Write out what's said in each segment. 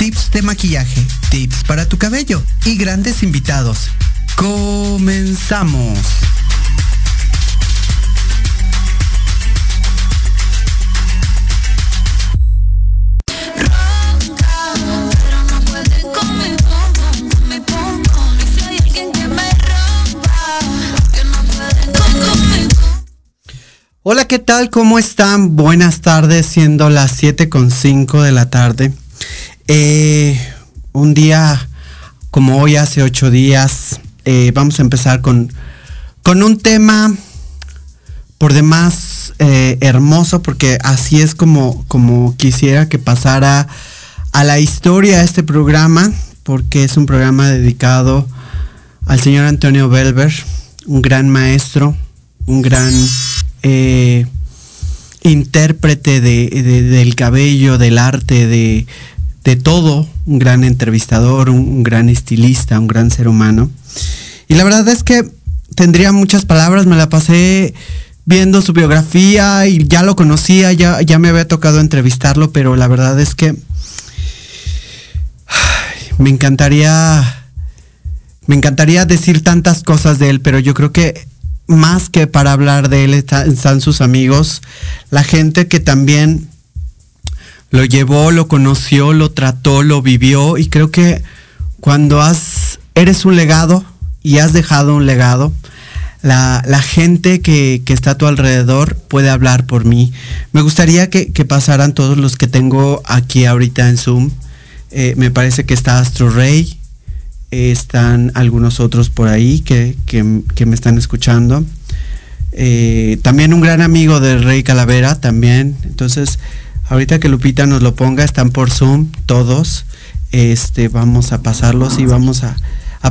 tips de maquillaje, tips para tu cabello y grandes invitados. Comenzamos. Hola, ¿qué tal? ¿Cómo están? Buenas tardes, siendo las 7.5 de la tarde. Eh, un día como hoy, hace ocho días, eh, vamos a empezar con, con un tema por demás eh, hermoso, porque así es como, como quisiera que pasara a la historia este programa, porque es un programa dedicado al señor Antonio Belver, un gran maestro, un gran intérprete del cabello, del arte, de, todo, un gran entrevistador, un, gran estilista, un gran ser humano. Y la verdad es que tendría muchas palabras, me la pasé viendo su biografía y ya lo conocía, ya, ya me había tocado entrevistarlo, pero la verdad es que me encantaría, me encantaría decir tantas cosas de él, pero yo creo que más que para hablar de él están sus amigos, la gente que también lo llevó, lo conoció, lo trató, lo vivió y creo que cuando has, eres un legado y has dejado un legado, la, gente que, está a tu alrededor puede hablar por mí. Me gustaría que, pasaran todos los que tengo aquí ahorita en Zoom. Eh, me parece que está Astro Rey, están algunos otros por ahí que, me están escuchando. Eh, también un gran amigo de Rey Calavera, también. Entonces, ahorita que Lupita nos lo ponga, están por Zoom todos. Este, vamos a pasarlos y vamos a,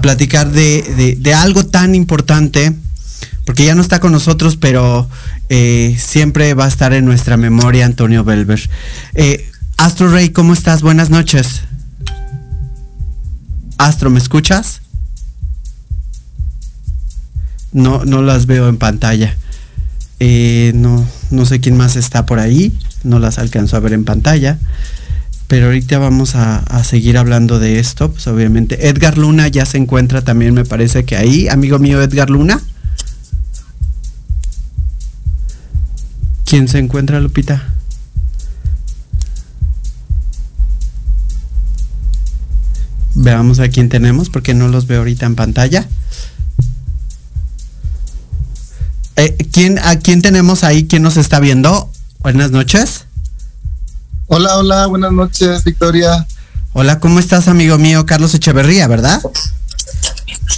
platicar de, algo tan importante, porque ya no está con nosotros, pero eh, siempre va a estar en nuestra memoria Antonio Belver. Eh, Astro Rey, ¿cómo estás? Buenas noches. Astro, ¿me escuchas? No, no las veo en pantalla. Eh, no, no sé quién más está por ahí. No las alcanzo a ver en pantalla. Pero ahorita vamos a, seguir hablando de esto. Pues obviamente. Edgar Luna ya se encuentra también, me parece que ahí. Amigo mío, Edgar Luna. ¿Quién se encuentra, Lupita? Veamos a quién tenemos porque no los veo ahorita en pantalla. Eh, ¿quién, ¿A quién tenemos ahí? ¿Quién nos está viendo? Buenas noches. Hola, hola, buenas noches, Victoria. Hola, ¿cómo estás, amigo mío? Carlos Echeverría, ¿verdad?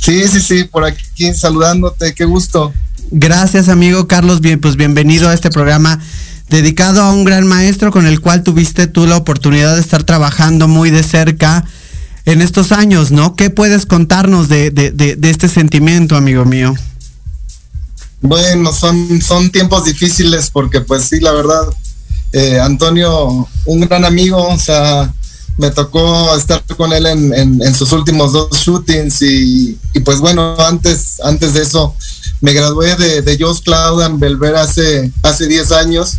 Sí, sí, sí, por aquí saludándote, qué gusto. Gracias, amigo Carlos. Bien, pues bienvenido a este programa dedicado a un gran maestro con el cual tuviste tú la oportunidad de estar trabajando muy de cerca en estos años, ¿no? ¿Qué puedes contarnos de, este sentimiento, amigo mío? Bueno, son, son tiempos difíciles porque pues sí, la verdad, eh, Antonio, un gran amigo, o sea, me tocó estar con él en, sus últimos dos shootings y, pues bueno, antes, antes de eso me gradué de, de Joss Cloud en Belver hace, hace 10 años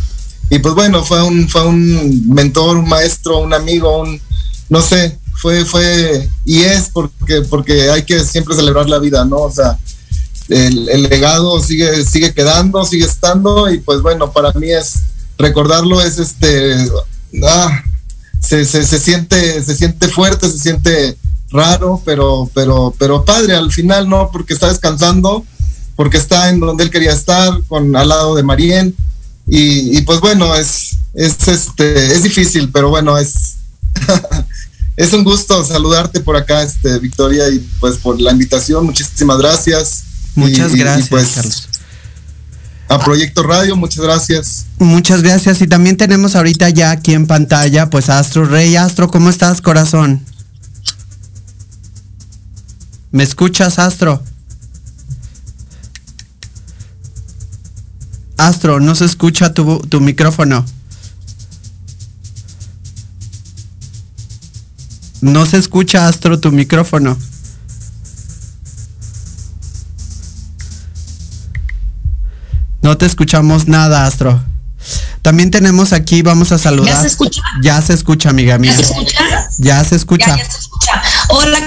y pues bueno, fue un, fue un mentor, un maestro, un amigo, un, no sé, fue, fue, y es porque, porque hay que siempre celebrar la vida, ¿no? O sea, el, legado sigue, sigue quedando, sigue estando, y pues bueno, para mí es recordarlo, es este, ah, se, se, siente, se siente fuerte, se siente raro, pero, pero, pero padre al final, ¿no? Porque está descansando, porque está en donde él quería estar, con al lado de Marien, y, y pues bueno, es, es este, es difícil, pero bueno, es Es un gusto saludarte por acá, este, Victoria, y pues por la invitación, muchísimas gracias. Muchas gracias, pues, Carlos. A Proyecto Radio, muchas gracias. Muchas gracias. Y también tenemos ahorita ya aquí en pantalla, pues Astro Rey. Astro, ¿cómo estás, corazón? ¿Me escuchas, Astro? Astro, no se escucha tu, tu micrófono. No se escucha, Astro, tu micrófono. No te escuchamos nada, Astro. También tenemos aquí, vamos a saludar. ¿Ya se escucha? Ya se escucha, amiga mía. ¿Ya se escucha? Ya se escucha. Ya, ya se escucha. Hola.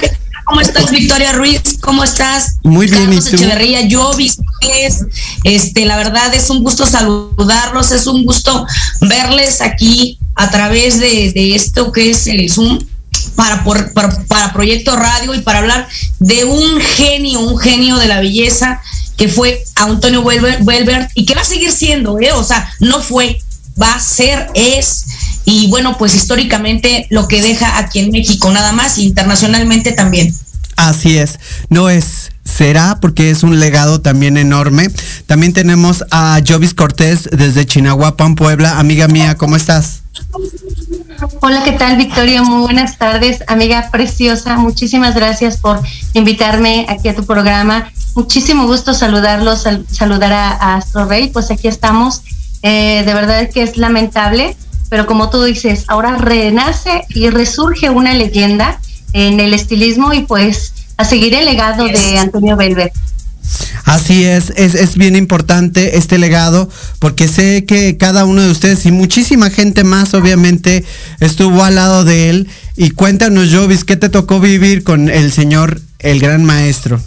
¿cómo estás, Victoria Ruiz? ¿Cómo estás? Muy bien, Carlos ¿y tú? Echeverría, yo, ustedes. Este, la verdad es un gusto saludarlos, es un gusto verles aquí a través de, de esto que es el Zoom para, por, para, para Proyecto Radio y para hablar de un genio, un genio de la belleza que fue Antonio Welbert y que va a seguir siendo, ¿eh? o sea, no fue, va a ser, es, y bueno, pues históricamente lo que deja aquí en México nada más, y internacionalmente también. Así es, no es, será porque es un legado también enorme. También tenemos a Jovis Cortés desde Chinahuapan, Puebla. Amiga mía, ¿cómo estás? Hola, ¿qué tal Victoria? Muy buenas tardes, amiga preciosa. Muchísimas gracias por invitarme aquí a tu programa. Muchísimo gusto saludarlos, sal saludar a, a, Astro Rey. Pues aquí estamos. Eh, de verdad que es lamentable, pero como tú dices, ahora renace y resurge una leyenda en el estilismo y pues a seguir el legado de Antonio Belver. Así es, es, es, bien importante este legado porque sé que cada uno de ustedes y muchísima gente más obviamente estuvo al lado de él. Y cuéntanos, Jovis, ¿qué te tocó vivir con el señor, el gran maestro?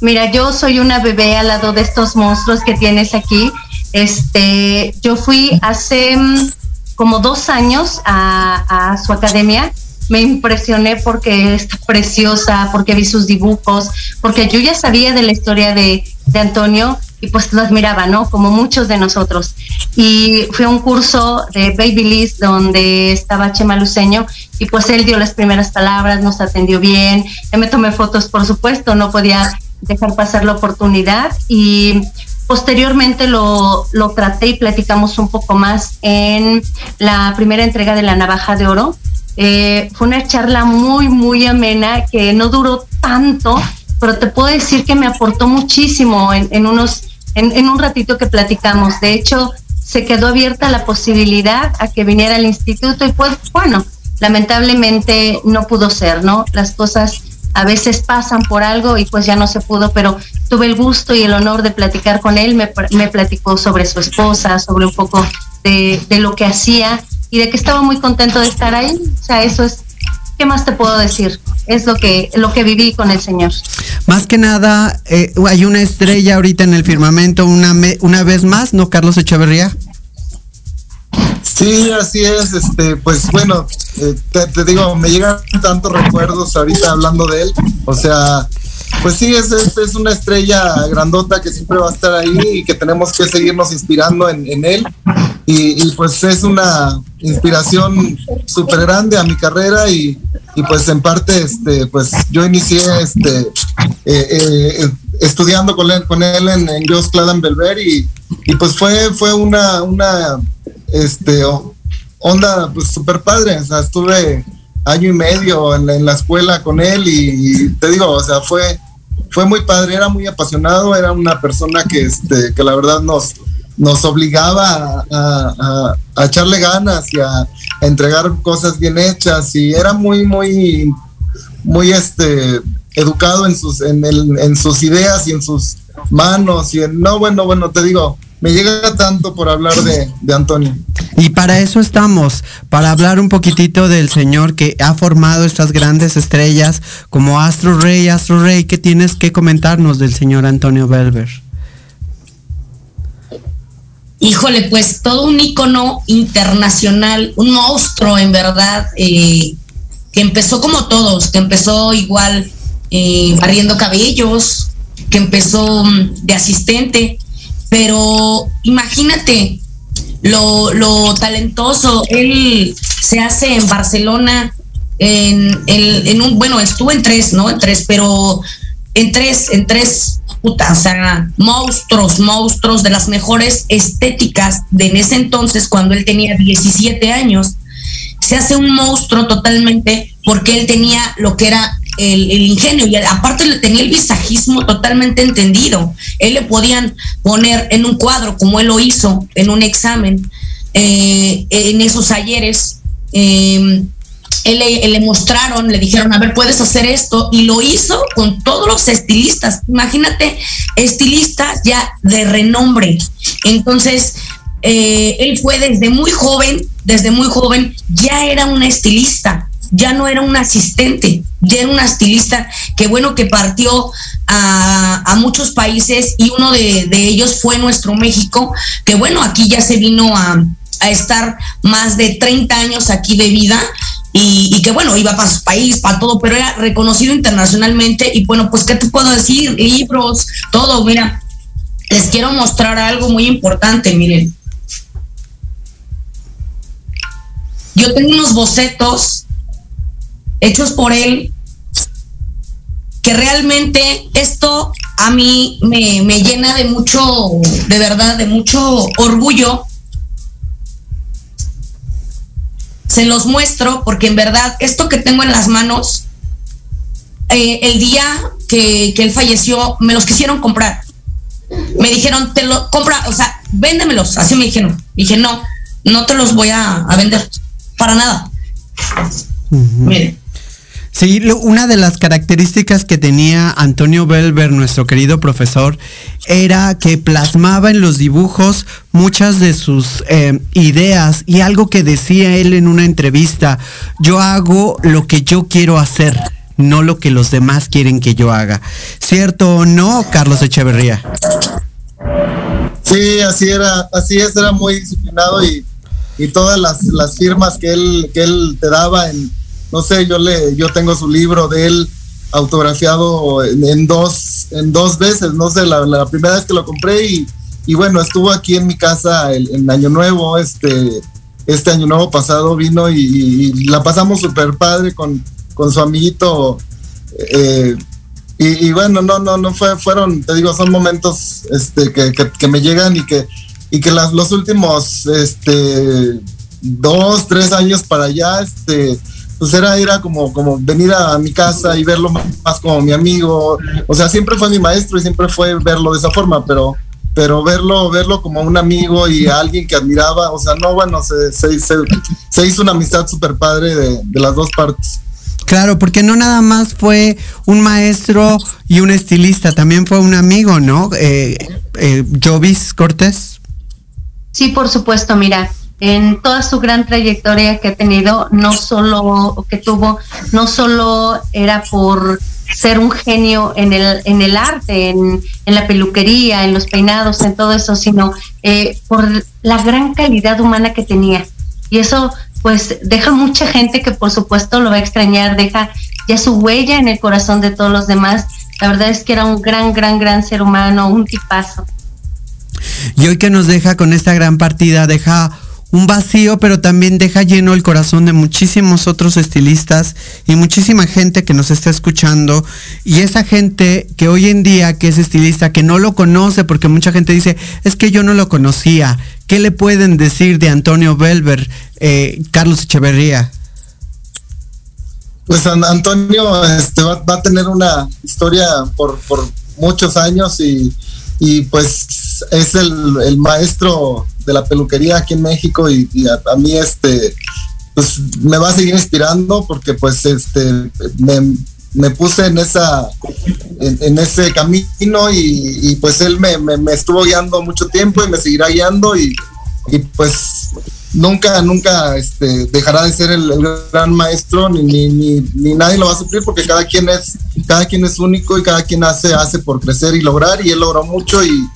Mira, yo soy una bebé al lado de estos monstruos que tienes aquí. Este, yo fui hace um, como dos años a, a su academia me impresioné porque está preciosa, porque vi sus dibujos, porque yo ya sabía de la historia de, de, Antonio y pues lo admiraba, ¿no? Como muchos de nosotros. Y fue un curso de Babyliss donde estaba Chema Luceño y pues él dio las primeras palabras, nos atendió bien, me tomé fotos, por supuesto, no podía dejar pasar la oportunidad y posteriormente lo, lo traté y platicamos un poco más en la primera entrega de la navaja de oro eh, fue una charla muy, muy amena que no duró tanto, pero te puedo decir que me aportó muchísimo en, unos, en, un ratito que platicamos. De hecho, se quedó abierta la posibilidad a que viniera al instituto y pues, bueno, lamentablemente no pudo ser, ¿no? Las cosas a veces pasan por algo y pues ya no se pudo, pero tuve el gusto y el honor de platicar con él, me, me platicó sobre su esposa, sobre un poco de lo que hacía y de que estaba muy contento de estar ahí. O sea, eso es, ¿qué más te puedo decir? Es lo que, lo que viví con el Señor. Más que nada, eh, hay una estrella ahorita en el firmamento, una, me, una vez más, ¿no, Carlos Echeverría? Sí, así es, este, pues bueno, eh, te, te, digo, me llegan tantos recuerdos ahorita hablando de él, o sea, pues sí, es, es, una estrella grandota que siempre va a estar ahí y que tenemos que seguirnos inspirando en, él. Y, pues es una inspiración súper grande a mi carrera y, y, pues en parte, este, pues yo inicié este, eh, eh, estudiando con él, con él en, en Jos Belver y, y pues fue, fue una, una este, onda pues padre, o sea, estuve año y medio en la, en la escuela con él y, te digo, o sea, fue, fue muy padre, era muy apasionado, era una persona que, este, que la verdad nos, nos obligaba a, a, a echarle ganas y a, a, entregar cosas bien hechas y era muy, muy, muy este, educado en sus, en, el, en sus ideas y en sus manos y en, no, bueno, bueno, te digo, me llega tanto por hablar de, de, Antonio. Y para eso estamos, para hablar un poquitito del señor que ha formado estas grandes estrellas como Astro Rey, Astro Rey, ¿qué tienes que comentarnos del señor Antonio Belver? Híjole, pues todo un ícono internacional, un monstruo en verdad, eh, que empezó como todos, que empezó igual eh, barriendo cabellos, que empezó um, de asistente, pero imagínate lo, lo, talentoso, él se hace en Barcelona, en, en, en, un, bueno, estuvo en tres, ¿no? En tres, pero en tres, en tres, puta, o sea, monstruos, monstruos de las mejores estéticas de en ese entonces, cuando él tenía 17 años, se hace un monstruo totalmente porque él tenía lo que era el, ingenio y aparte le tenía el visajismo totalmente entendido. Él le podían poner en un cuadro, como él lo hizo en un examen, eh, en esos ayeres. Eh, él, le mostraron, le dijeron, a ver, puedes hacer esto, y lo hizo con todos los estilistas. Imagínate, estilistas ya de renombre. Entonces, eh, él fue desde muy joven, desde muy joven, ya era un estilista, ya no era un asistente, ya era un estilista que bueno que partió a, muchos países y uno de, ellos fue nuestro México, que bueno, aquí ya se vino a, a estar más de 30 años aquí de vida y, que bueno, iba para su país, para todo, pero era reconocido internacionalmente y bueno, pues ¿qué te puedo decir? Libros, todo, mira, les quiero mostrar algo muy importante, miren. Yo tengo unos bocetos hechos por él que realmente esto a mí me, me llena de mucho, de verdad, de mucho orgullo se los muestro porque en verdad esto que tengo en las manos, eh, el día que, él falleció, me los quisieron comprar. Me dijeron, te lo compra, o sea, véndemelos. Así me dijeron. Dije, no, no te los voy a, vender para nada. Miren. Sí, una de las características que tenía Antonio Belver, nuestro querido profesor, era que plasmaba en los dibujos muchas de sus eh, ideas y algo que decía él en una entrevista, yo hago lo que yo quiero hacer, no lo que los demás quieren que yo haga. ¿Cierto o no, Carlos Echeverría? Sí, así era, así es, era muy disciplinado y, todas las, las firmas que él, que él te daba en no sé, yo le, yo tengo su libro de él autografiado en, dos, en dos veces, no sé, la, primera vez que lo compré y, bueno, estuvo aquí en mi casa el, en Año Nuevo, este, este Año Nuevo pasado vino y, la pasamos súper padre con, con su amiguito. Eh, y, bueno, no, no, no fue, fueron, te digo, son momentos este, que, que, me llegan y que, y que las, los últimos este, dos, tres años para allá, este, pues era, era como, como venir a mi casa y verlo más, como mi amigo. O sea, siempre fue mi maestro y siempre fue verlo de esa forma, pero, pero verlo, verlo como un amigo y alguien que admiraba, o sea, no, bueno, se, se, hizo una amistad súper padre de, las dos partes. Claro, porque no nada más fue un maestro y un estilista, también fue un amigo, ¿no? Eh, eh, Jovis Cortés. Sí, por supuesto, mira, en toda su gran trayectoria que ha tenido, no solo que tuvo, no solo era por ser un genio en el, en el arte, en, la peluquería, en los peinados, en todo eso, sino eh, por la gran calidad humana que tenía. Y eso pues deja mucha gente que por supuesto lo va a extrañar, deja ya su huella en el corazón de todos los demás. La verdad es que era un gran, gran, gran ser humano, un tipazo. Y hoy que nos deja con esta gran partida, deja un vacío, pero también deja lleno el corazón de muchísimos otros estilistas y muchísima gente que nos está escuchando. Y esa gente que hoy en día, que es estilista, que no lo conoce, porque mucha gente dice, es que yo no lo conocía. ¿Qué le pueden decir de Antonio Belver, eh, Carlos Echeverría? Pues Antonio este, va, a tener una historia por, muchos años y pues es el, el maestro de la peluquería aquí en México y, a, mí este pues me va a seguir inspirando porque pues este me, puse en esa en, ese camino y, pues él me, me, estuvo guiando mucho tiempo y me seguirá guiando y, y pues nunca, nunca este, dejará de ser el, gran maestro, ni, nadie lo va a sufrir porque cada quien es, cada quien es único y cada quien hace, hace por crecer y lograr, y él logró mucho y,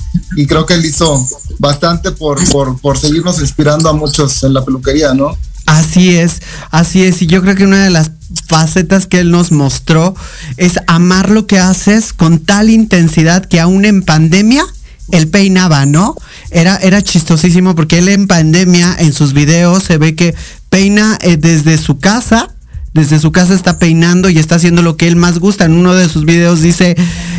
creo que él hizo bastante por, por, por seguirnos inspirando a muchos en la peluquería, ¿no? Así es, así es, y yo creo que una de las facetas que él nos mostró es amar lo que haces con tal intensidad que aún en pandemia él peinaba, ¿no? Era, era chistosísimo porque él en pandemia, en sus videos, se ve que peina eh, desde su casa, desde su casa está peinando y está haciendo lo que él más gusta. En uno de sus videos dice,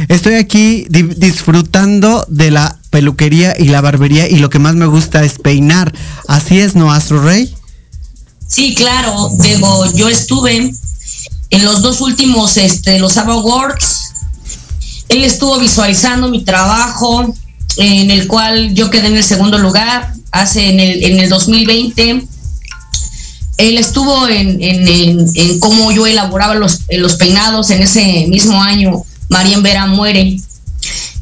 estoy aquí disfrutando de la peluquería y la barbería y lo que más me gusta es peinar. Así es, ¿no, Astro Rey? Sí, claro, Diego, yo estuve en los dos últimos, este, los ABBA Awards. Él estuvo visualizando mi trabajo, en el cual yo quedé en el segundo lugar hace en el, en el 2020. Él estuvo en, en, cómo yo elaboraba los, los peinados en ese mismo año. María Vera muere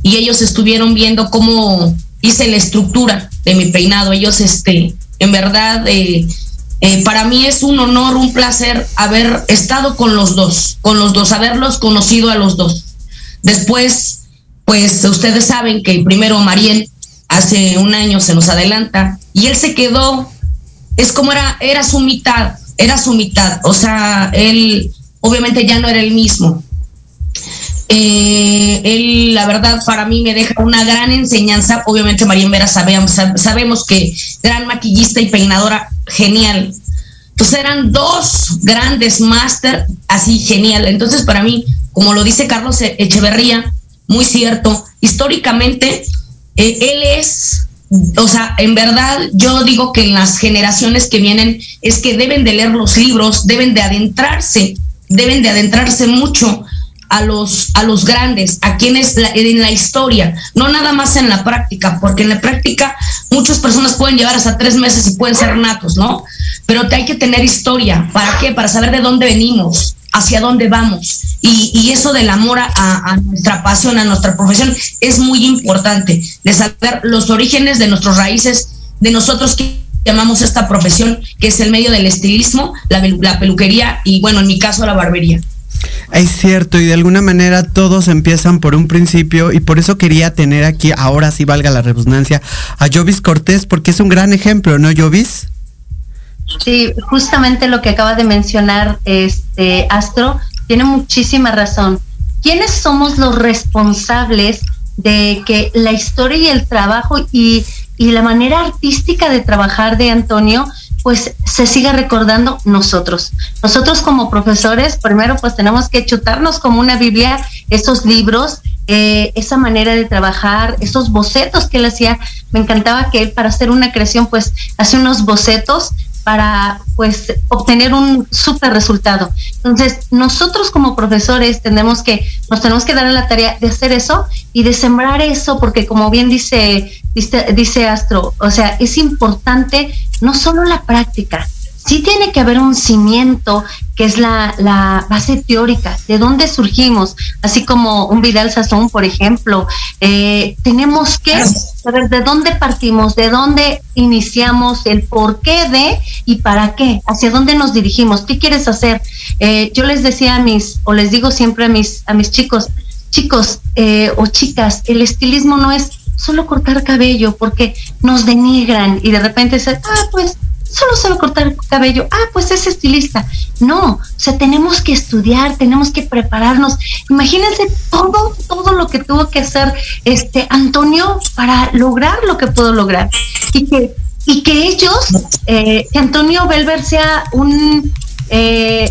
y ellos estuvieron viendo cómo hice la estructura de mi peinado. Ellos, este, en verdad, eh, eh, para mí es un honor, un placer haber estado con los dos, con los dos, haberlos conocido a los dos. Después, pues ustedes saben que primero Mariel hace un año se nos adelanta y él se quedó, es como era, era su mitad, era su mitad, o sea, él obviamente ya no era el mismo. Eh, él, la verdad, para mí me deja una gran enseñanza. Obviamente, María Vera sabemos, sabemos que gran maquillista y peinadora, genial. Entonces eran dos grandes máster, así genial. Entonces, para mí, como lo dice Carlos Echeverría, muy cierto, históricamente, eh, él es o sea, en verdad yo digo que en las generaciones que vienen es que deben de leer los libros, deben de adentrarse, deben de adentrarse mucho a los, a los grandes, a quienes en la historia, no nada más en la práctica, porque en la práctica muchas personas pueden llevar hasta tres meses y pueden ser natos, ¿no? Pero te hay que tener historia. ¿Para qué? Para saber de dónde venimos, hacia dónde vamos. Y, eso del amor a, a, nuestra pasión, a nuestra profesión, es muy importante, de saber los orígenes de nuestras raíces, de nosotros que llamamos esta profesión, que es el medio del estilismo, la, la peluquería y, bueno, en mi caso, la barbería. Es cierto, y de alguna manera todos empiezan por un principio, y por eso quería tener aquí, ahora sí valga la redundancia, a Jovis Cortés, porque es un gran ejemplo, ¿no, Jovis? Sí, justamente lo que acaba de mencionar este Astro tiene muchísima razón. ¿Quiénes somos los responsables de que la historia y el trabajo y, y la manera artística de trabajar de Antonio pues se siga recordando nosotros. Nosotros como profesores, primero pues tenemos que chutarnos como una Biblia esos libros, eh, esa manera de trabajar, esos bocetos que él hacía. Me encantaba que él para hacer una creación pues hace unos bocetos para pues obtener un súper resultado. Entonces, nosotros como profesores tenemos que, nos tenemos que dar a la tarea de hacer eso y de sembrar eso, porque como bien dice, dice, dice Astro, o sea, es importante no solo la práctica, sí tiene que haber un cimiento que es la, la, base teórica, de dónde surgimos, así como un Vidal Sazón, por ejemplo. Eh, tenemos que saber de dónde partimos, de dónde iniciamos, el por qué de y para qué, hacia dónde nos dirigimos, qué quieres hacer. Eh, yo les decía a mis, o les digo siempre a mis, a mis chicos, chicos eh, o chicas, el estilismo no es solo cortar cabello porque nos denigran y de repente dicen, ah, pues solo sabe cortar el cabello, ah, pues es estilista. No, o sea, tenemos que estudiar, tenemos que prepararnos. Imagínense todo, todo lo que tuvo que hacer este Antonio para lograr lo que pudo lograr. Y que, y que ellos, eh, que Antonio Belver sea un eh,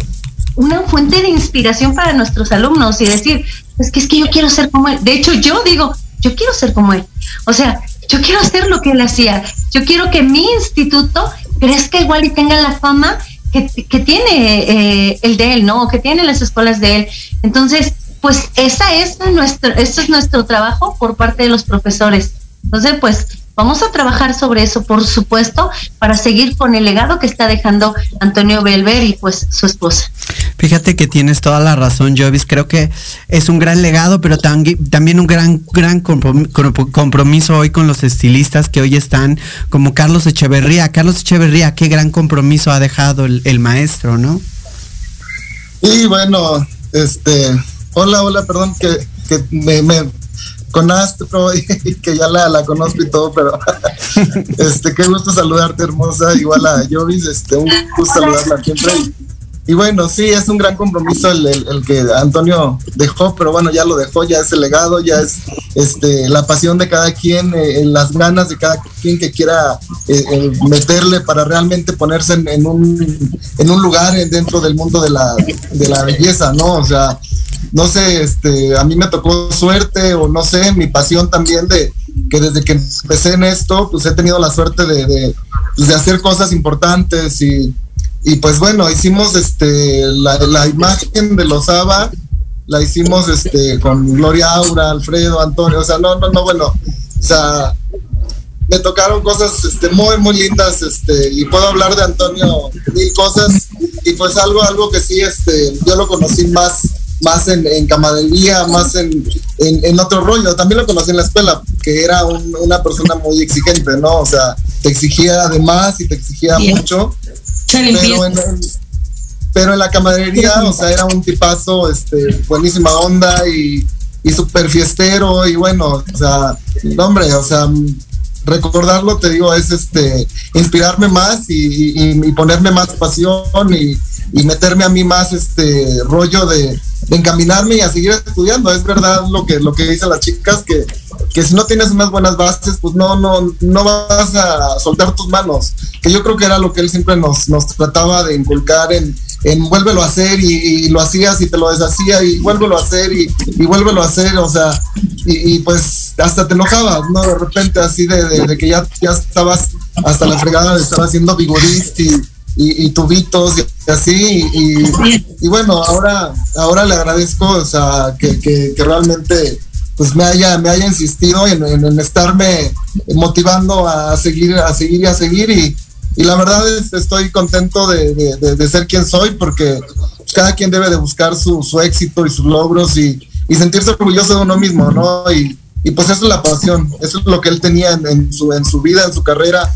una fuente de inspiración para nuestros alumnos y decir, es que es que yo quiero ser como él. De hecho, yo digo, yo quiero ser como él. O sea, yo quiero hacer lo que él hacía. Yo quiero que mi instituto crezca igual y tenga la fama que, que tiene eh, el de él, ¿no? Que tiene las escuelas de él. Entonces, pues esa es nuestro, este es nuestro trabajo por parte de los profesores. Entonces, pues Vamos a trabajar sobre eso, por supuesto, para seguir con el legado que está dejando Antonio Belver y pues su esposa. Fíjate que tienes toda la razón, Jovis. Creo que es un gran legado, pero también un gran, gran compromiso hoy con los estilistas que hoy están, como Carlos Echeverría. Carlos Echeverría, qué gran compromiso ha dejado el, maestro, ¿no? Y bueno, este, hola, hola, perdón, que, que me, con Astro y que ya la, la conozco y todo, pero este qué gusto saludarte, hermosa, igual a Jovis, este, un gusto saludarla siempre. Y, bueno, sí, es un gran compromiso el, el, que Antonio dejó, pero bueno, ya lo dejó, ya es el legado, ya es este, la pasión de cada quien, eh, las ganas de cada quien que quiera eh, eh, meterle para realmente ponerse en, en, un, en un lugar dentro del mundo de la, de la belleza, ¿no? O sea, no sé, este, a mí me tocó suerte o no sé, mi pasión también de que desde que empecé en esto, pues he tenido la suerte de, de, pues, hacer cosas importantes y, y pues bueno, hicimos este la, la imagen de los ABA, la hicimos este con Gloria Aura, Alfredo, Antonio, o sea, no, no, no, bueno, o sea, me tocaron cosas este, muy, muy lindas, este, y puedo hablar de Antonio mil cosas, y pues algo, algo que sí, este, yo lo conocí más, más en, en camadería, más en, en, otro rollo, también lo conocí en la escuela, que era una persona muy exigente, ¿no? O sea, te exigía además y te exigía mucho, pero en, pero en la camadería, o sea, era un tipazo, este, buenísima onda y, y súper fiestero, y bueno, o sea, hombre, o sea, recordarlo, te digo, es este inspirarme más y, ponerme más pasión y, meterme a mí más este rollo de, encaminarme y a seguir estudiando. Es verdad lo que, lo que dicen las chicas, que, que si no tienes unas buenas bases, pues no, no, no vas a soltar tus manos. Que yo creo que era lo que él siempre nos, nos trataba de inculcar en, en vuélvelo a hacer y, lo hacías y te lo deshacía y vuélvelo a hacer y, y vuélvelo a hacer, o sea, y, pues hasta te enojabas, ¿no? De repente así de, que ya, ya estabas hasta la fregada de estar haciendo vigorist y, y, tubitos y así, y, bueno, ahora, ahora le agradezco, o sea, que, que, realmente pues me haya, me haya insistido en, en, estarme motivando a seguir, a seguir y a seguir y, y la verdad es estoy contento de, de, ser quien soy porque cada quien debe de buscar su, su éxito y sus logros y, y, sentirse orgulloso de uno mismo, ¿no? Y, y, pues eso es la pasión, eso es lo que él tenía en, su, en su vida, en su carrera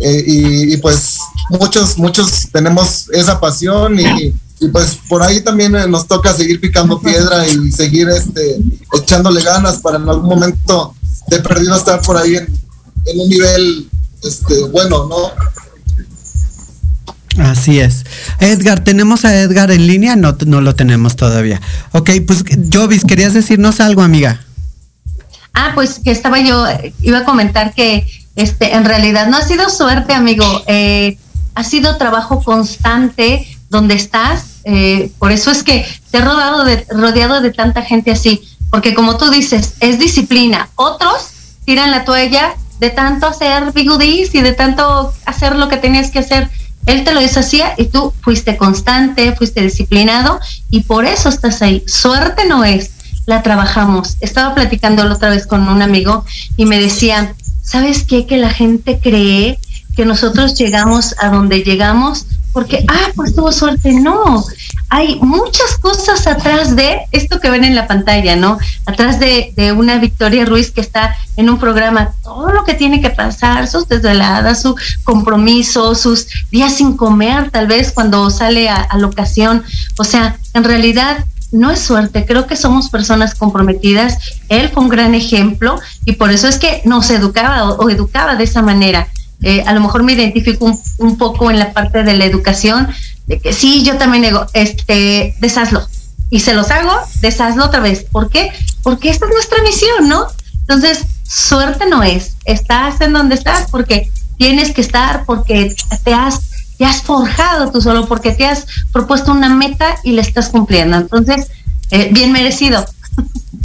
eh, y, pues muchos, muchos tenemos esa pasión y, pues por ahí también eh, nos toca seguir picando piedra y seguir este, echándole ganas para en algún momento de perdido estar por ahí en, en un nivel este, bueno, ¿no? Así es. Edgar, ¿tenemos a Edgar en línea? No, no lo tenemos todavía. Ok, pues Jovis, ¿querías decirnos algo, amiga? Ah, pues que estaba yo, iba a comentar que este, en realidad no ha sido suerte, amigo. Eh, ha sido trabajo constante donde estás. Eh, por eso es que te he rodeado de, rodeado de tanta gente así. Porque como tú dices, es disciplina. Otros tiran la toalla de tanto hacer bigudis y de tanto hacer lo que tenías que hacer él te lo deshacía y tú fuiste constante, fuiste disciplinado y por eso estás ahí. Suerte no es, la trabajamos. Estaba platicando la otra vez con un amigo y me decía, ¿sabes qué? Que la gente cree que nosotros llegamos a donde llegamos porque, ah, pues tuvo suerte. No, hay muchas cosas atrás de esto que ven en la pantalla, ¿no? Atrás de, una Victoria Ruiz que está en un programa, todo lo que tiene que pasar, sus desveladas, su compromiso, sus días sin comer, tal vez cuando sale a, a la. O sea, en realidad no es suerte, creo que somos personas comprometidas. Él fue un gran ejemplo y por eso es que nos educaba o educaba de esa manera. Eh, a lo mejor me identifico un, poco en la parte de la educación, de que sí, yo también digo, este, deshazlo. Y se los hago, deshazlo otra vez. ¿Por qué? Porque esta es nuestra misión, ¿no? Entonces, suerte no es. Estás en donde estás porque tienes que estar, porque te has, te has forjado tú solo, porque te has propuesto una meta y la estás cumpliendo. Entonces, eh, bien merecido.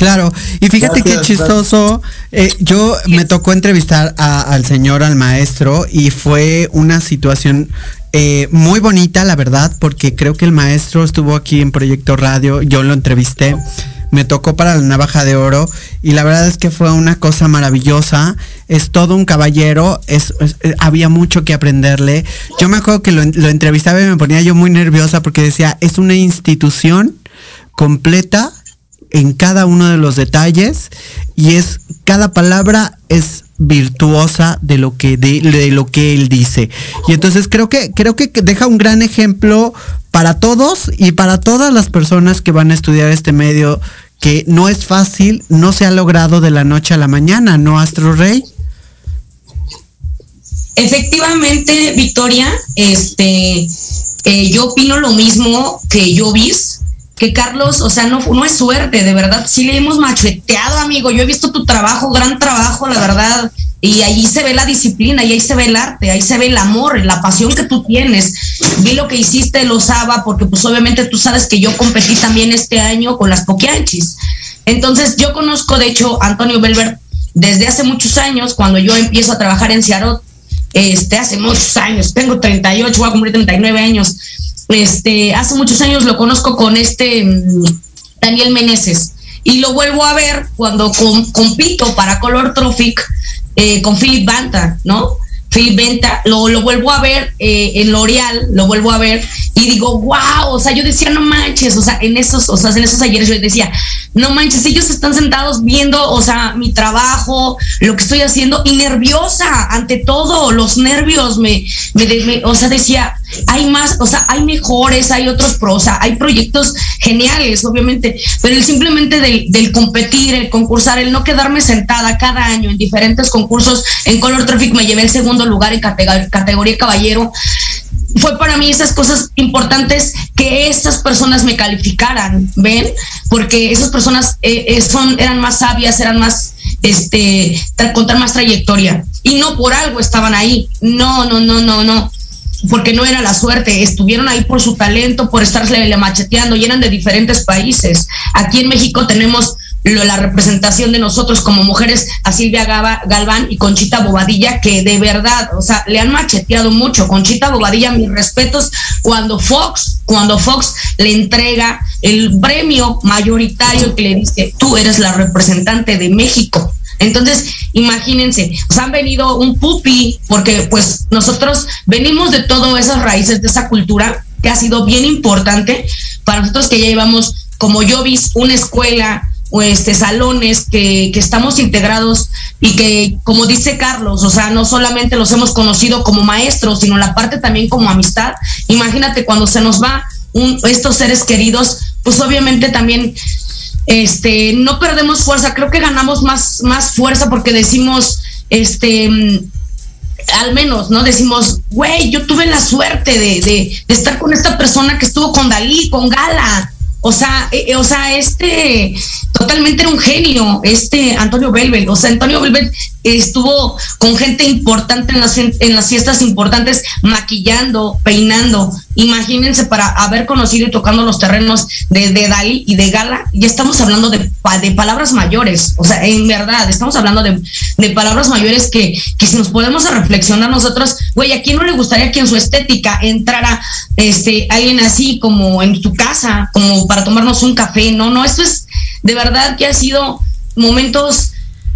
Claro, y fíjate qué chistoso. Eh, yo me tocó entrevistar al señor, al maestro, y fue una situación eh, muy bonita, la verdad, porque creo que el maestro estuvo aquí en Proyecto Radio, yo lo entrevisté, me tocó para la navaja de oro, y la verdad es que fue una cosa maravillosa, es todo un caballero, es, eh, había mucho que aprenderle. Yo me acuerdo que lo, lo entrevistaba y me ponía yo muy nerviosa porque decía, es una institución completa en cada uno de los detalles y es cada palabra es virtuosa de lo que de, lo que él dice. Y entonces creo que creo que deja un gran ejemplo para todos y para todas las personas que van a estudiar este medio que no es fácil no se ha logrado de la noche a la mañana no Astro Rey efectivamente Victoria este eh, yo opino lo mismo que yo vi que Carlos, o sea, no, es suerte, de verdad, sí le hemos macheteado, amigo. Yo he visto tu trabajo, gran trabajo, la verdad, y ahí se ve la disciplina, y ahí se ve el arte, ahí se ve el amor, la pasión que tú tienes. Vi lo que hiciste, lo Saba, porque pues obviamente tú sabes que yo competí también este año con las Poquianchis. Entonces, yo conozco, de hecho, a Antonio Belver desde hace muchos años, cuando yo empiezo a trabajar en Ciarot, este, hace muchos años, tengo 38, voy a cumplir 39 años, este, hace muchos años lo conozco con este mm, Daniel Meneses y lo vuelvo a ver cuando compito para Color Trophic eh, con Philip Banta, ¿no? Philip Venta, lo, lo vuelvo a ver eh, en L'Oreal, lo vuelvo a ver y digo, wow, o sea, yo decía, no manches, o sea, en esos, o sea, en esos ayeres yo decía, no manches, ellos están sentados viendo, o sea, mi trabajo, lo que estoy haciendo y nerviosa ante todo, los nervios me, me, o sea, decía, hay más, o sea, hay mejores, hay otros pros, o sea, hay proyectos geniales, obviamente, pero el simplemente del competir, el concursar, el no quedarme sentada cada año en diferentes concursos, en Color Traffic me llevé el segundo lugar en categoría caballero. Fue para mí esas cosas importantes que estas personas me calificaran, ¿ven? Porque esas personas eh, eh, son, eran más sabias, eran más, este, contar más trayectoria. Y no por algo estaban ahí. No, no, no, no, no porque no era la suerte, estuvieron ahí por su talento, por estarle macheteando y eran de diferentes países. Aquí en México tenemos la representación de nosotros como mujeres a Silvia Galván y Conchita Bobadilla, que de verdad, o sea, le han macheteado mucho. Conchita Bobadilla, mis respetos, cuando Fox, cuando Fox le entrega el premio mayoritario que le dice, tú eres la representante de México. Entonces, imagínense, sea, han venido un pupi, porque pues nosotros venimos de todas esas raíces, de esa cultura que ha sido bien importante para nosotros que ya llevamos, como yo vi, una escuela, este, salones que, que, estamos integrados y que, como dice Carlos, o sea, no solamente los hemos conocido como maestros, sino la parte también como amistad. Imagínate cuando se nos va un, estos seres queridos, pues obviamente también este, no perdemos fuerza, creo que ganamos más, más fuerza porque decimos, este, al menos, ¿no? Decimos, güey, yo tuve la suerte de, de, de, estar con esta persona que estuvo con Dalí, con Gala, o sea, eh, eh, o sea, este totalmente era un genio, este Antonio Belbel. O sea, Antonio Belbel estuvo con gente importante en las, en las fiestas importantes, maquillando, peinando. Imagínense para haber conocido y tocando los terrenos de, de Dalí y de Gala, ya estamos hablando de, de palabras mayores, o sea, en verdad, estamos hablando de, de palabras mayores que, que, si nos podemos a reflexionar nosotros, güey, ¿a quién no le gustaría que en su estética entrara este, alguien así como en tu casa, como para tomarnos un café? No, no, esto es de verdad que ha sido momentos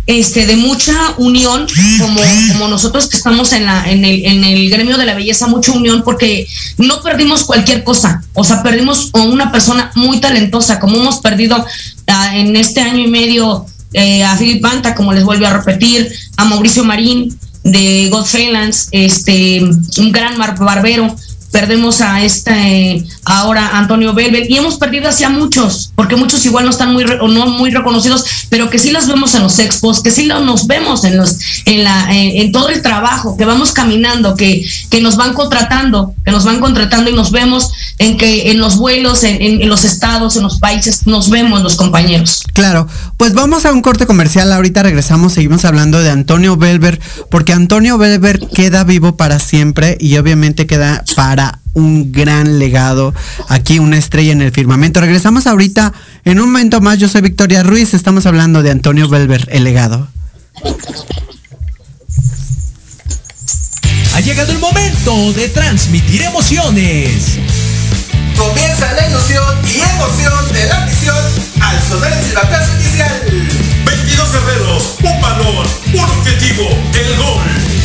este, de mucha unión, como, como nosotros que estamos en, la, en, el, en el gremio de la belleza, mucha unión, porque no perdimos cualquier cosa, o sea, perdimos a una persona muy talentosa, como hemos perdido en este año y medio eh, a Philip Banta, como les vuelvo a repetir, a Mauricio Marín de Godfelans, este, un gran barbero, perdemos a este ahora Antonio Belbel y hemos perdido hacia muchos, porque muchos igual no están muy o no muy reconocidos, pero que sí las vemos en los expos, que sí nos vemos en los en la en, todo el trabajo, que vamos caminando, que que nos van contratando, que nos van contratando y nos vemos en que en los vuelos, en, en los estados, en los países nos vemos los compañeros. Claro, pues vamos a un corte comercial, ahorita regresamos, seguimos hablando de Antonio Belber, porque Antonio Belber queda vivo para siempre y obviamente queda para un gran legado, aquí una estrella en el firmamento. Regresamos ahorita en un momento más. Yo soy Victoria Ruiz, estamos hablando de Antonio Belver, el legado. Ha llegado el momento de transmitir emociones. Comienza la ilusión y emoción de la misión al sonar el silbatazo inicial. 22 guerreros, un balón, un objetivo, el gol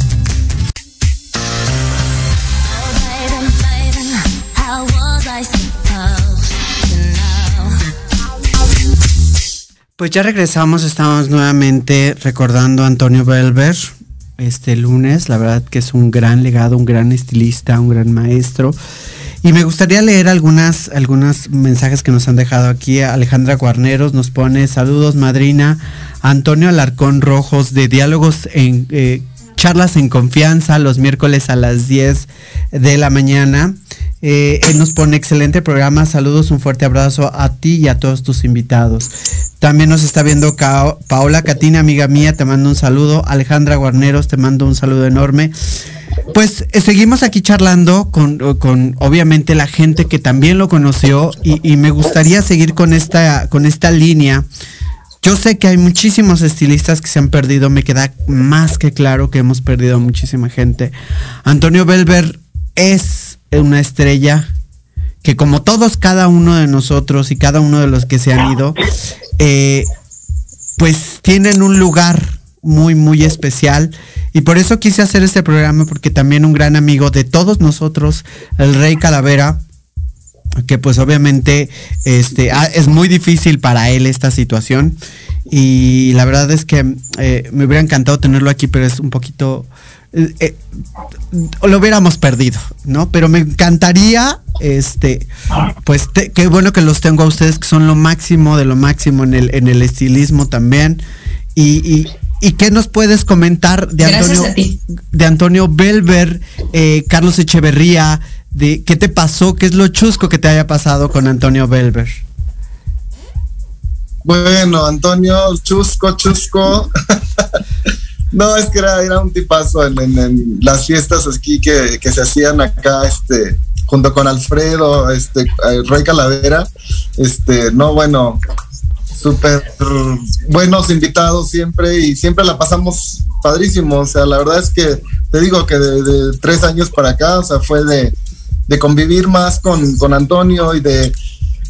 Pues ya regresamos, estamos nuevamente recordando a Antonio Belver este lunes. La verdad que es un gran legado, un gran estilista, un gran maestro. Y me gustaría leer algunas, algunos mensajes que nos han dejado aquí. Alejandra Guarneros nos pone saludos, madrina. Antonio Alarcón Rojos de Diálogos en eh, Charlas en Confianza los miércoles a las 10 de la mañana. Eh, nos pone excelente programa. Saludos, un fuerte abrazo a ti y a todos tus invitados. También nos está viendo Paola Catina, amiga mía, te mando un saludo. Alejandra Guarneros, te mando un saludo enorme. Pues eh, seguimos aquí charlando con, con, obviamente la gente que también lo conoció y, y, me gustaría seguir con esta, con esta línea. Yo sé que hay muchísimos estilistas que se han perdido, me queda más que claro que hemos perdido a muchísima gente. Antonio Belver es una estrella que como todos, cada uno de nosotros y cada uno de los que se han ido, eh, pues tienen un lugar muy, muy especial. Y por eso quise hacer este programa, porque también un gran amigo de todos nosotros, el Rey Calavera, que pues obviamente este, ah, es muy difícil para él esta situación. Y la verdad es que eh, me hubiera encantado tenerlo aquí, pero es un poquito eh, eh, lo hubiéramos perdido, ¿no? Pero me encantaría, este, pues qué bueno que los tengo a ustedes, que son lo máximo de lo máximo en el, en el estilismo también. Y, y, qué nos puedes comentar de Antonio, de Antonio Belver, eh, Carlos Echeverría, de qué te pasó, qué es lo chusco que te haya pasado con Antonio Belver? Bueno, Antonio, chusco, chusco. No, es que era, era un tipazo en, las fiestas aquí que, se hacían acá, este, junto con Alfredo, este, eh, Rey Calavera, este, no, bueno, súper buenos invitados siempre y siempre la pasamos padrísimo, o sea, la verdad es que te digo que de, tres años para acá, o sea, fue de, de convivir más con, con Antonio y de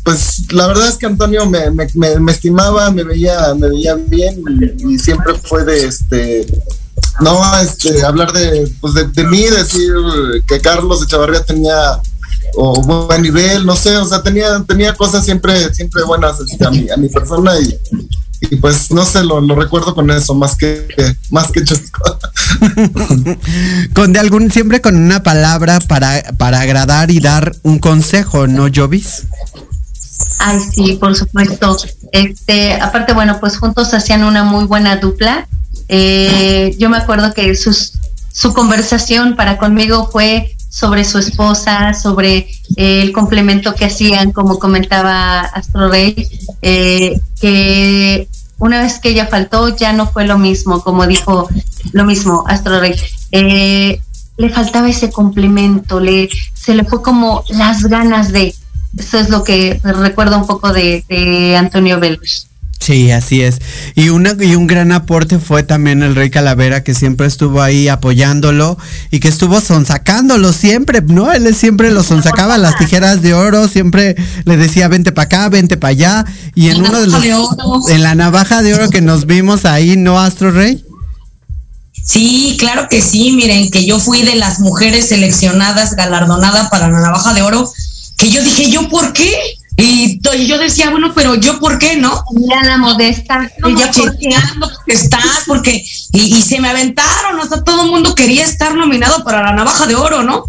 pues la verdad es que Antonio me, me, estimaba, me veía, me veía bien y, siempre fue de este no este hablar de pues de, mí, decir que Carlos Echavarría tenía o buen nivel, no sé, o sea, tenía, tenía cosas siempre, siempre buenas este, a, mi, a mi persona y, y pues no sé, lo, lo, recuerdo con eso, más que, más que con de algún, siempre con una palabra para, para agradar y dar un consejo, ¿no, Jovis? Ay, sí, por supuesto. Este, aparte, bueno, pues juntos hacían una muy buena dupla. Eh, yo me acuerdo que sus, su conversación para conmigo fue sobre su esposa, sobre eh, el complemento que hacían, como comentaba Astro Rey, eh, que una vez que ella faltó ya no fue lo mismo, como dijo lo mismo Astro Rey. le faltaba ese complemento, le, se le fue como las ganas de, eso es lo que recuerda un poco de, Antonio Belvis. Sí, así es. Y, una, y un gran aporte fue también el Rey Calavera, que siempre estuvo ahí apoyándolo y que estuvo sonsacándolo siempre, ¿no? Él siempre lo sonsacaba las tijeras de oro, siempre le decía, vente para acá, vente para allá. Y en uno de los. En la navaja de oro que nos vimos ahí, ¿no, Astro Rey? Sí, claro que sí. Miren, que yo fui de las mujeres seleccionadas, galardonada para la navaja de oro, que yo dije, ¿yo por qué? Y yo decía, bueno, pero yo por qué, ¿no? Mira la modesta. Ella por qué porque estás, porque, y, se me aventaron, o sea, todo el mundo quería estar nominado para la navaja de oro, ¿no?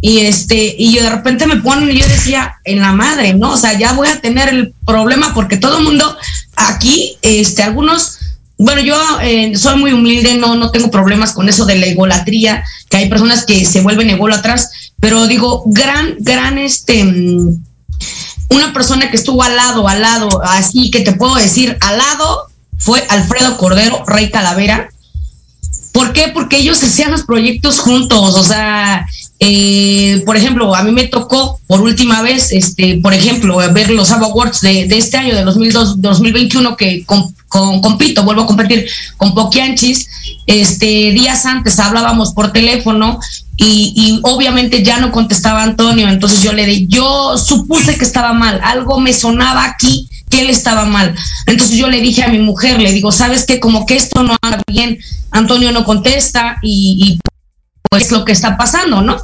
Y este, y de repente me ponen y yo decía, en la madre, ¿no? O sea, ya voy a tener el problema porque todo el mundo aquí, este, algunos, bueno, yo eh, soy muy humilde, no, no tengo problemas con eso de la egolatría, que hay personas que se vuelven ególatras, pero digo, gran, gran, este, una persona que estuvo al lado, al lado, así que te puedo decir, al lado fue Alfredo Cordero, Rey Calavera. ¿Por qué? Porque ellos hacían los proyectos juntos, o sea, eh, por ejemplo, a mí me tocó por última vez, este, por ejemplo, ver los Awards de, este año, de 2002, 2021, que con, compito, vuelvo a competir con Poquianchis. Este, días antes hablábamos por teléfono y, obviamente ya no contestaba Antonio, entonces yo le di, yo supuse que estaba mal, algo me sonaba aquí que él estaba mal. Entonces yo le dije a mi mujer, le digo, ¿sabes qué? Como que esto no anda bien, Antonio no contesta y pues lo que está pasando, ¿no?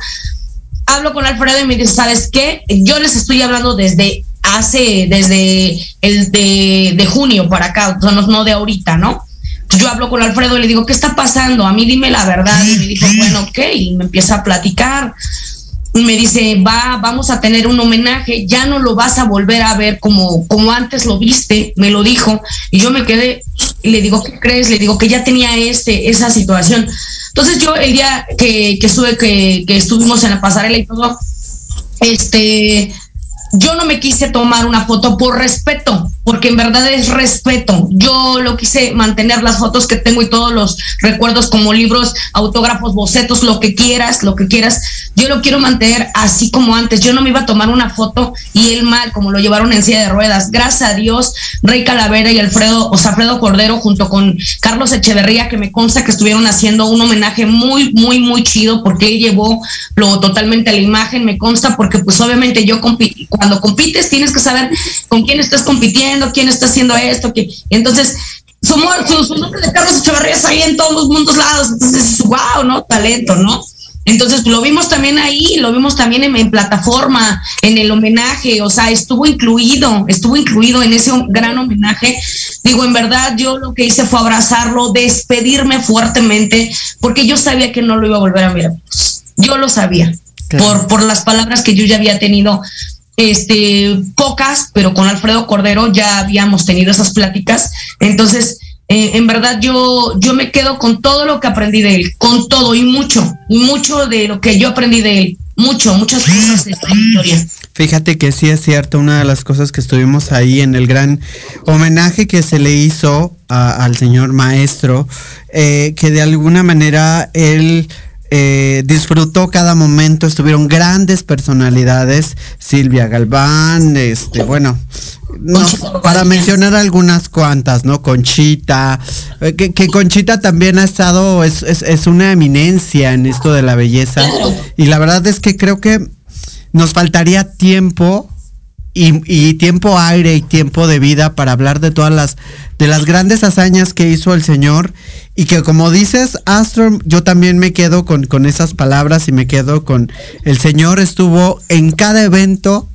Hablo con Alfredo y me dice, ¿sabes qué? Yo les estoy hablando desde hace, desde el de, de junio para acá, no de ahorita, ¿no? yo hablo con Alfredo y le digo, ¿qué está pasando? A mí dime la verdad. Y me dijo, bueno, ok, y me empieza a platicar. Me dice, va, vamos a tener un homenaje, ya no lo vas a volver a ver como, como antes lo viste, me lo dijo. Y yo me quedé y le digo, ¿qué crees? Le digo que ya tenía este, esa situación. Entonces yo el día que, que, estuve, que, que estuvimos en la pasarela y todo, este, yo no me quise tomar una foto por respeto, porque en verdad es respeto. Yo lo quise mantener las fotos que tengo y todos los recuerdos como libros, autógrafos, bocetos, lo que quieras, lo que quieras. Yo lo quiero mantener así como antes. Yo no me iba a tomar una foto y él mal, como lo llevaron en silla de ruedas. Gracias a Dios, Rey Calavera y Alfredo, o sea, Alfredo Cordero junto con Carlos Echeverría, que me consta que estuvieron haciendo un homenaje muy, muy, muy chido, porque él llevó lo totalmente a la imagen, me consta, porque pues obviamente yo cuando compites tienes que saber con quién estás compitiendo, quién está haciendo esto, que entonces somos su, nombre de Carlos Echeverría ahí en todos los mundos lados, entonces wow, ¿no? Talento, ¿no? Entonces lo vimos también ahí, lo vimos también en, plataforma, en el homenaje, o sea, estuvo incluido, estuvo incluido en ese gran homenaje. Digo, en verdad yo lo que hice fue abrazarlo, despedirme fuertemente, porque yo sabía que no lo iba a volver a ver. Yo lo sabía, por, por las palabras que yo ya había tenido este, pocas, pero con Alfredo Cordero ya habíamos tenido esas pláticas. Entonces, eh, en verdad yo, yo me quedo con todo lo que aprendí de él, con todo y mucho, y mucho de lo que yo aprendí de él, mucho, muchas cosas de esta historia. Fíjate que sí es cierto, una de las cosas que estuvimos ahí en el gran homenaje que se le hizo al señor maestro, eh, que de alguna manera él eh, disfrutó cada momento, estuvieron grandes personalidades, Silvia Galván, este, bueno, para mencionar algunas cuantas, ¿no? Conchita, eh, que, Conchita también ha estado, es, es, una eminencia en esto de la belleza, y la verdad es que creo que nos faltaría tiempo y, tiempo aire y tiempo de vida para hablar de todas las de las grandes hazañas que hizo el señor y que como dices Astro yo también me quedo con, con esas palabras y me quedo con el señor estuvo en cada evento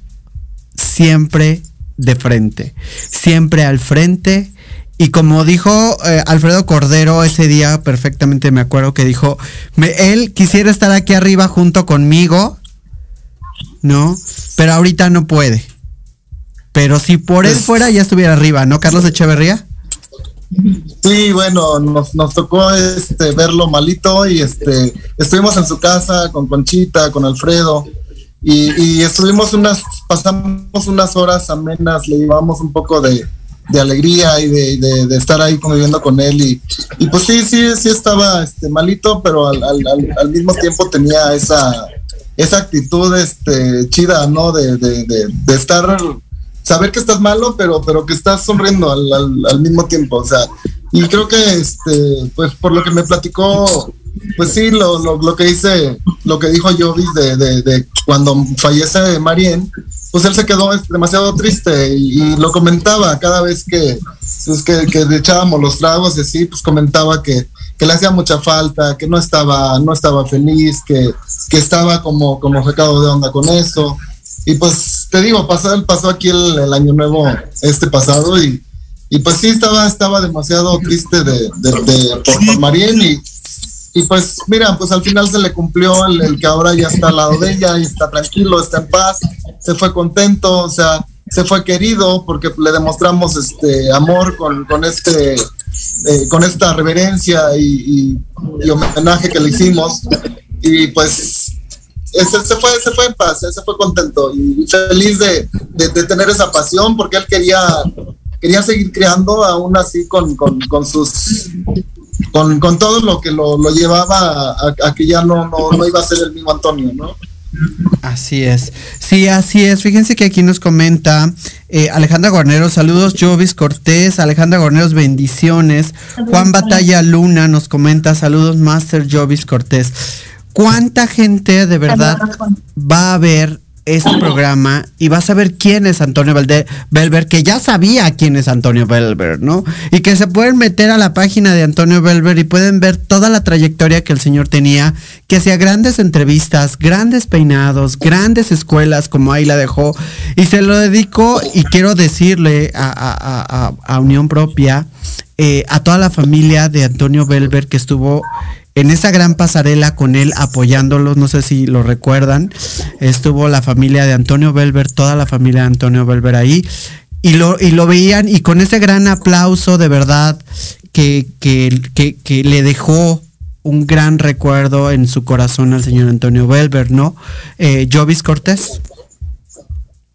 siempre de frente siempre al frente. Y como dijo eh, Alfredo Cordero ese día perfectamente me acuerdo que dijo él quisiera estar aquí arriba junto conmigo no pero ahorita no puede pero si por él pues fuera ya estuviera arriba, ¿no, Carlos Echeverría? Sí, bueno, nos, nos tocó este verlo malito y este estuvimos en su casa con Conchita, con Alfredo y, estuvimos unas, pasamos unas horas amenas, le llevamos un poco de, alegría y de, estar ahí conviviendo con él y, y pues sí, sí, sí estaba este, malito, pero al, al, mismo tiempo tenía esa, esa actitud este, chida, ¿no? De, de estar saber que estás malo, pero, pero que estás sonriendo al, al, mismo tiempo, o sea, y creo que, este, pues por lo que me platicó, pues sí, lo, lo, lo que dice, lo que dijo Jovis de, de, de cuando fallece Marien, pues él se quedó demasiado triste y, lo comentaba cada vez que, pues que, que echábamos los tragos y así, pues comentaba que, que le hacía mucha falta, que no estaba, no estaba feliz, que, que estaba como, como sacado de onda con eso. Y pues te digo, pasó, pasó aquí el, año nuevo este pasado y, y pues sí estaba, estaba demasiado triste de, de, por, por y, y pues mira, pues al final se le cumplió el, que ahora ya está al lado de ella y está tranquilo, está en paz, se fue contento, o sea, se fue querido porque le demostramos este amor con, con este eh, con esta reverencia y, homenaje que le hicimos y pues ese, se fue se fue en paz se fue contento y feliz de, de, tener esa pasión porque él quería quería seguir creando aún así con, con, con sus con, con, todo lo que lo, lo llevaba a, que ya no, no, no iba a ser el mismo Antonio no Así es. Sí, así es. Fíjense que aquí nos comenta eh, Alejandra Guarneros, saludos, Jovis Cortés, Alejandra Guarneros, bendiciones. Juan Batalla Luna nos comenta, saludos, Master Jovis Cortés. ¿Cuánta gente de verdad va a ver este programa y vas a ver quién es Antonio Belver, que ya sabía quién es Antonio Belver, ¿no? Y que se pueden meter a la página de Antonio Belver y pueden ver toda la trayectoria que el señor tenía, que hacía grandes entrevistas, grandes peinados, grandes escuelas, como ahí la dejó, y se lo dedico y quiero decirle a, Unión Propia, eh, a toda la familia de Antonio Belver que estuvo en esa gran pasarela con él apoyándolos, no sé si lo recuerdan, estuvo la familia de Antonio Belver, toda la familia de Antonio Belver ahí, y lo, y lo veían, y con ese gran aplauso de verdad que, que, le dejó un gran recuerdo en su corazón al señor Antonio Belver, ¿no? Eh, Jovis Cortés.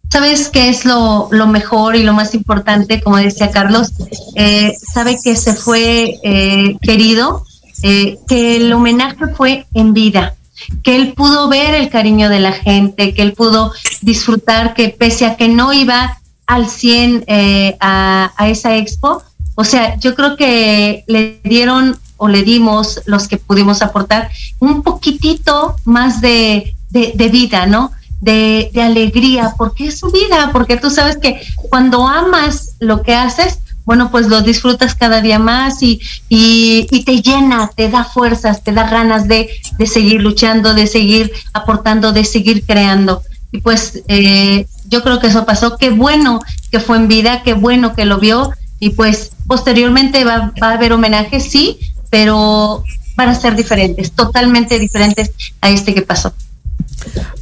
¿Sabes qué es lo, mejor y lo más importante? Como decía Carlos, eh, sabe que se fue eh, querido, eh, que el homenaje fue en vida, que él pudo ver el cariño de la gente, que él pudo disfrutar, que pese a que no iba al 100 eh, a, esa expo, o sea, yo creo que le dieron o le dimos los que pudimos aportar un poquitito más de, vida, ¿no? De, de, alegría, porque es su vida, porque tú sabes que cuando amas lo que haces, bueno, pues lo disfrutas cada día más y, y, te llena, te da fuerzas, te da ganas de, de, seguir luchando, de seguir aportando, de seguir creando. Y pues eh, yo creo que eso pasó. Qué bueno que fue en vida, qué bueno que lo vio. Y pues posteriormente va, va a haber homenajes, sí, pero van a ser diferentes, totalmente diferentes a este que pasó.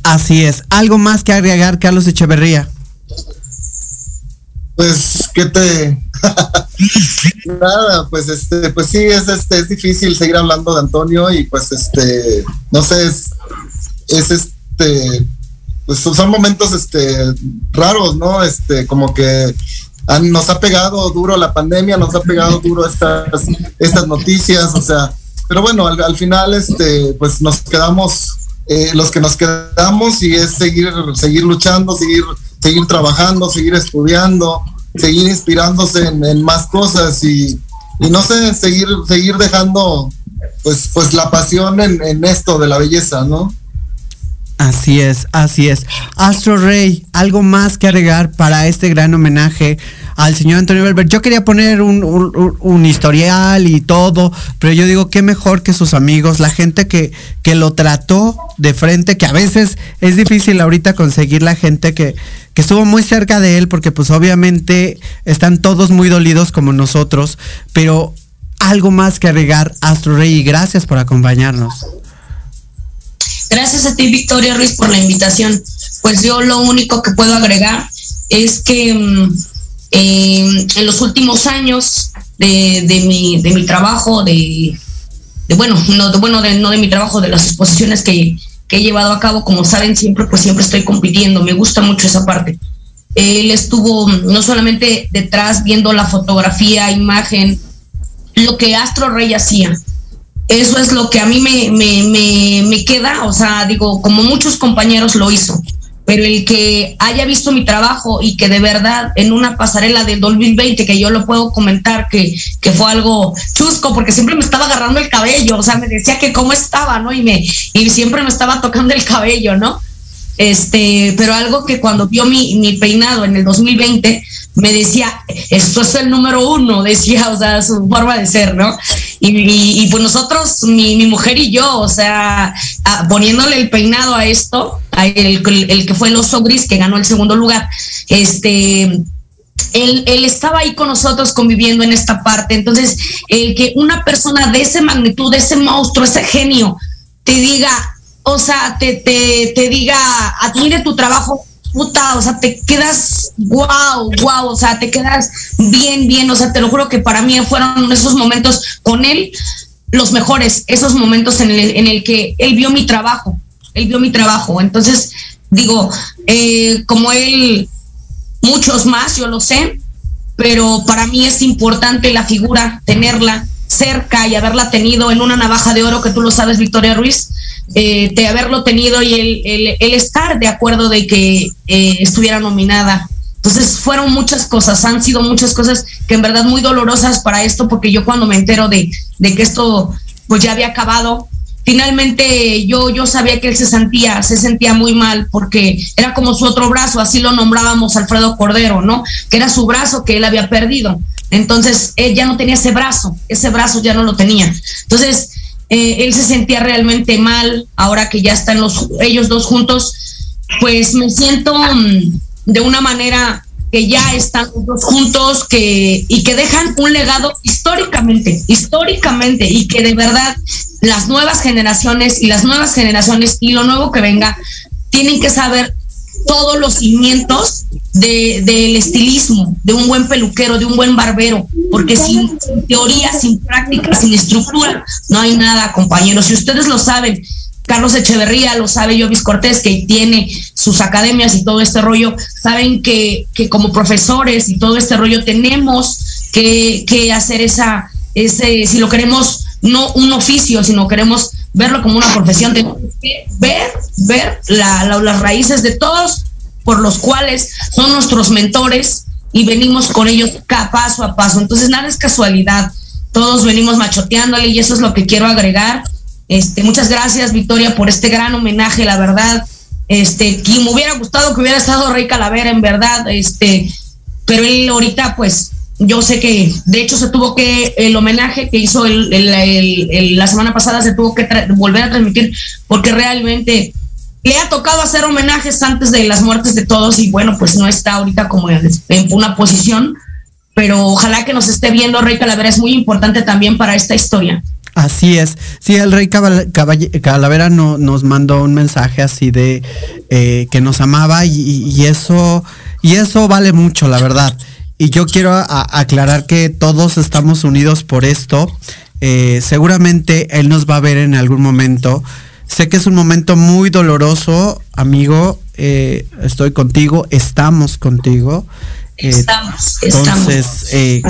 Así es. ¿Algo más que agregar, Carlos Echeverría? Pues, ¿qué te...? Nada, pues este, pues sí, es este, es difícil seguir hablando de Antonio y pues este, no sé, es, es este, pues son momentos este raros, ¿no? Este, como que nos ha pegado duro la pandemia, nos ha pegado duro estas, estas noticias, o sea, pero bueno, al, final este, pues nos quedamos, eh, los que nos quedamos y es seguir, seguir luchando, seguir seguir trabajando, seguir estudiando, seguir inspirándose en, más cosas y, no sé, seguir, seguir dejando pues, pues la pasión en, esto de la belleza, ¿no? Así es, así es. Astro Rey, algo más que agregar para este gran homenaje al señor Antonio Belver. Yo quería poner un, historial y todo, pero yo digo, qué mejor que sus amigos, la gente que, que lo trató de frente, que a veces es difícil ahorita conseguir la gente que, que estuvo muy cerca de él, porque pues obviamente están todos muy dolidos como nosotros, pero algo más que agregar, Astro Rey, y gracias por acompañarnos. Gracias a ti, Victoria Ruiz, por la invitación. Pues yo lo único que puedo agregar es que mm, eh, en los últimos años de, de, mi, de mi trabajo, de, de bueno, no de, bueno, de, no de mi trabajo, de las exposiciones que, he llevado a cabo, como saben, siempre, pues siempre estoy compitiendo, me gusta mucho esa parte. Él estuvo no solamente detrás viendo la fotografía, imagen, lo que Astro Rey hacía, eso es lo que a mí me, me, me, me, queda, o sea, digo, como muchos compañeros lo hizo, pero el que haya visto mi trabajo y que de verdad en una pasarela del 2020, que yo lo puedo comentar, que, que fue algo chusco, porque siempre me estaba agarrando el cabello, o sea, me decía que cómo estaba, ¿no? Y, me, y siempre me estaba tocando el cabello, ¿no? Este, pero algo que cuando vio mi, mi peinado en el 2020, me decía, esto es el número uno, decía, o sea, su forma de ser, ¿no? Y, pues nosotros, mi, mi, mujer y yo, o sea, poniéndole el peinado a esto, a el, el, que fue el oso gris que ganó el segundo lugar, este, él, él, estaba ahí con nosotros conviviendo en esta parte. Entonces, el que una persona de esa magnitud, ese monstruo, ese genio, te diga, o sea, te, te, te diga, admire tu trabajo, puta, o sea, te quedas, wow, wow, o sea, te quedas bien, bien, o sea, te lo juro que para mí fueron esos momentos con él los mejores, esos momentos en el, que él vio mi trabajo, él vio mi trabajo, entonces digo, eh, como él, muchos más, yo lo sé, pero para mí es importante la figura, tenerla cerca y haberla tenido en una navaja de oro, que tú lo sabes, Victoria Ruiz, eh, de haberlo tenido y el, el, estar de acuerdo de que eh, estuviera nominada. Entonces fueron muchas cosas, han sido muchas cosas que en verdad muy dolorosas para esto, porque yo cuando me entero de, de que esto pues ya había acabado, finalmente yo, yo sabía que él se sentía, se sentía muy mal porque era como su otro brazo, así lo nombrábamos Alfredo Cordero, ¿no? Que era su brazo que él había perdido. Entonces él ya no tenía ese brazo, ese brazo ya no lo tenía. Entonces eh, él se sentía realmente mal ahora que ya están los, ellos dos juntos, pues me siento mm, de una manera que ya están los dos juntos que, y que dejan un legado históricamente, históricamente, y que de verdad las nuevas generaciones y las nuevas generaciones y lo nuevo que venga tienen que saber todos los cimientos del estilismo, de un buen peluquero, de un buen barbero, porque sin, teoría, sin práctica, sin estructura, no hay nada, compañeros. Si ustedes lo saben, Carlos Echeverría, lo sabe Jovis Cortés, que tiene sus academias y todo este rollo, saben que, que como profesores y todo este rollo tenemos que, que hacer esa, ese, si lo queremos, no un oficio, sino queremos verlo como una profesión, tenemos que ver, ver las raíces de todos por los cuales son nuestros mentores y venimos con ellos paso a paso. Entonces nada es casualidad, todos venimos machoteándole y eso es lo que quiero agregar. Este, muchas gracias Victoria por este gran homenaje, la verdad. Este, que me hubiera gustado que hubiera estado Rey Calavera en verdad, este, pero él ahorita pues yo sé que de hecho se tuvo que el homenaje que hizo el, la semana pasada se tuvo que volver a transmitir porque realmente le ha tocado hacer homenajes antes de las muertes de todos y bueno, pues no está ahorita como en, una posición, pero ojalá que nos esté viendo Rey Calavera, es muy importante también para esta historia. Así es. Sí, el rey Calavera no, nos mandó un mensaje así de eh, que nos amaba y, eso y eso vale mucho, la verdad. Y yo quiero aclarar que todos estamos unidos por esto. Eh, seguramente él nos va a ver en algún momento. Sé que es un momento muy doloroso, amigo. Eh, estoy contigo, estamos contigo. Eh, estamos, entonces, eh,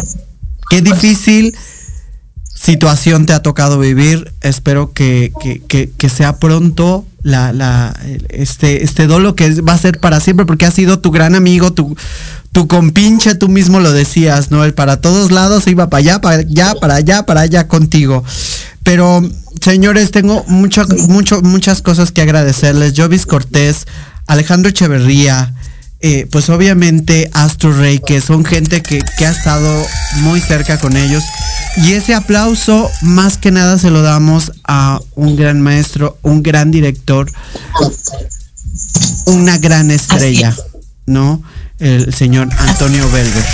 qué difícil situación te ha tocado vivir. Espero que, sea pronto la, la, este, este dolo que va a ser para siempre, porque ha sido tu gran amigo, tu, tu compinche, tú mismo lo decías, ¿no? El para todos lados iba para allá, para allá, para allá, para allá contigo. Pero, señores, tengo mucho, mucho, muchas cosas que agradecerles. Jovis Cortés, Alejandro Echeverría, eh, pues obviamente Astro Rey, que son gente que, que, ha estado muy cerca con ellos. Y ese aplauso, más que nada, se lo damos a un gran maestro, un gran director, una gran estrella, ¿no? El señor Antonio Belver.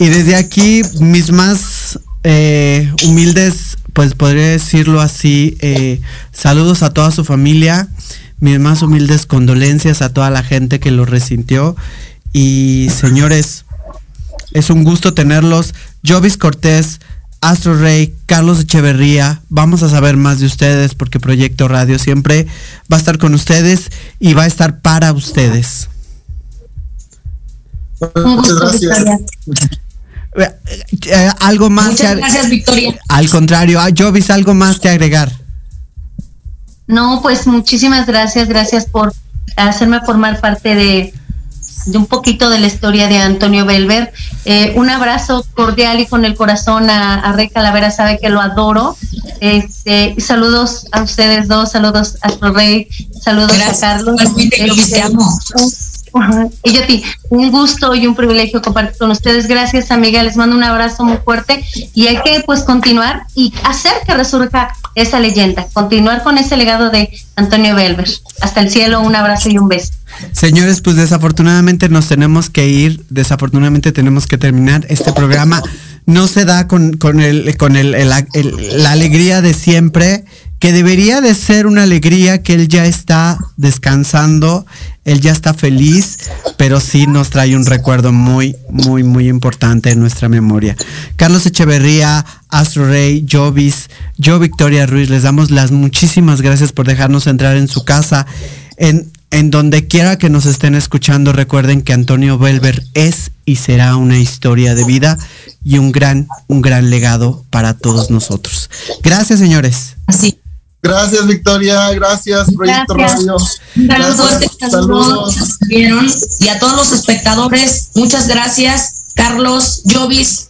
Y desde aquí, mis más eh, humildes, pues podría decirlo así, eh, saludos a toda su familia, mis más humildes condolencias a toda la gente que lo resintió. Y señores, es un gusto tenerlos. Jovis Cortés, Astro Rey, Carlos Echeverría, vamos a saber más de ustedes porque Proyecto Radio siempre va a estar con ustedes y va a estar para ustedes. Muchas gracias. Eh, algo más. Muchas gracias, Victoria. Al contrario, ah, Jovis, algo más que agregar. No, pues muchísimas gracias, gracias por hacerme formar parte de, de un poquito de la historia de Antonio Belver. Eh, un abrazo cordial y con el corazón a, Rey Calavera, sabe que lo adoro. Este, saludos a ustedes dos, saludos a su Rey, saludos a Carlos. Este, y yo ti, un gusto y un privilegio compartir con ustedes. Gracias, amiga. Les mando un abrazo muy fuerte y hay que pues continuar y hacer que resurja esa leyenda, continuar con ese legado de Antonio Belver. Hasta el cielo, un abrazo y un beso. Señores, pues desafortunadamente nos tenemos que ir, desafortunadamente tenemos que terminar este programa. No se da con, con, el, con el, la alegría de siempre que debería de ser una alegría que él ya está descansando, él ya está feliz, pero sí nos trae un recuerdo muy, muy, muy importante en nuestra memoria. Carlos Echeverría, Astro Rey, Jovis, yo Victoria Ruiz, les damos las muchísimas gracias por dejarnos entrar en su casa. En, en donde quiera que nos estén escuchando, recuerden que Antonio Belver es y será una historia de vida y un gran, un gran legado para todos nosotros. Gracias, señores. Gracias, Victoria. Gracias, Proyecto Radio. Saludos, saludos. Y a todos los espectadores, muchas gracias. Carlos, Jovis.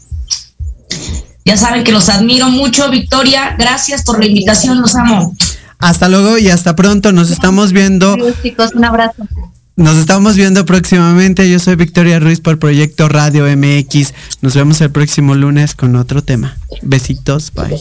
Ya saben que los admiro mucho, Victoria. Gracias por la invitación, los amo. Hasta luego y hasta pronto. Nos estamos viendo. chicos, un abrazo. Nos estamos viendo próximamente. Yo soy Victoria Ruiz por Proyecto Radio MX. Nos vemos el próximo lunes con otro tema. Besitos, bye.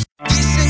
Dicen